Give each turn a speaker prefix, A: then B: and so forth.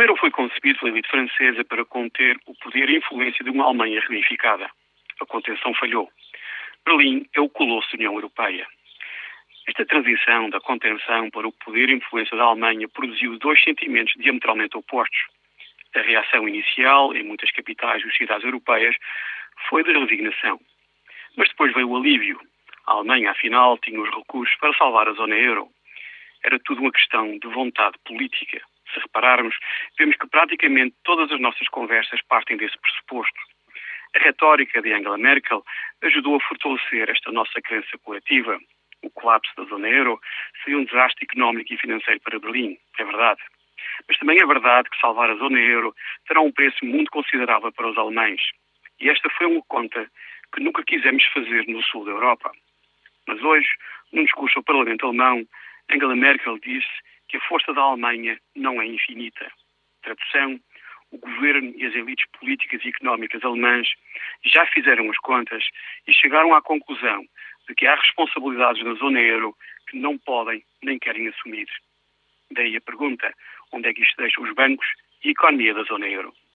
A: O euro foi concebido pela elite francesa para conter o poder e influência de uma Alemanha reunificada. A contenção falhou. Berlim é o colosso da União Europeia. Esta transição da contenção para o poder e influência da Alemanha produziu dois sentimentos diametralmente opostos. A reação inicial, em muitas capitais e cidades europeias, foi de resignação. Mas depois veio o alívio. A Alemanha, afinal, tinha os recursos para salvar a zona euro. Era tudo uma questão de vontade política. Se repararmos, vemos que praticamente todas as nossas conversas partem desse pressuposto. A retórica de Angela Merkel ajudou a fortalecer esta nossa crença coletiva. O colapso da zona euro seria um desastre económico e financeiro para Berlim, é verdade. Mas também é verdade que salvar a zona euro terá um preço muito considerável para os alemães. E esta foi uma conta que nunca quisemos fazer no sul da Europa. Mas hoje, num discurso ao Parlamento Alemão, Angela Merkel disse que a força da Alemanha não é infinita. Tradução: o governo e as elites políticas e económicas alemãs já fizeram as contas e chegaram à conclusão de que há responsabilidades na zona euro que não podem nem querem assumir. Daí a pergunta: onde é que isto deixa os bancos e a economia da zona euro?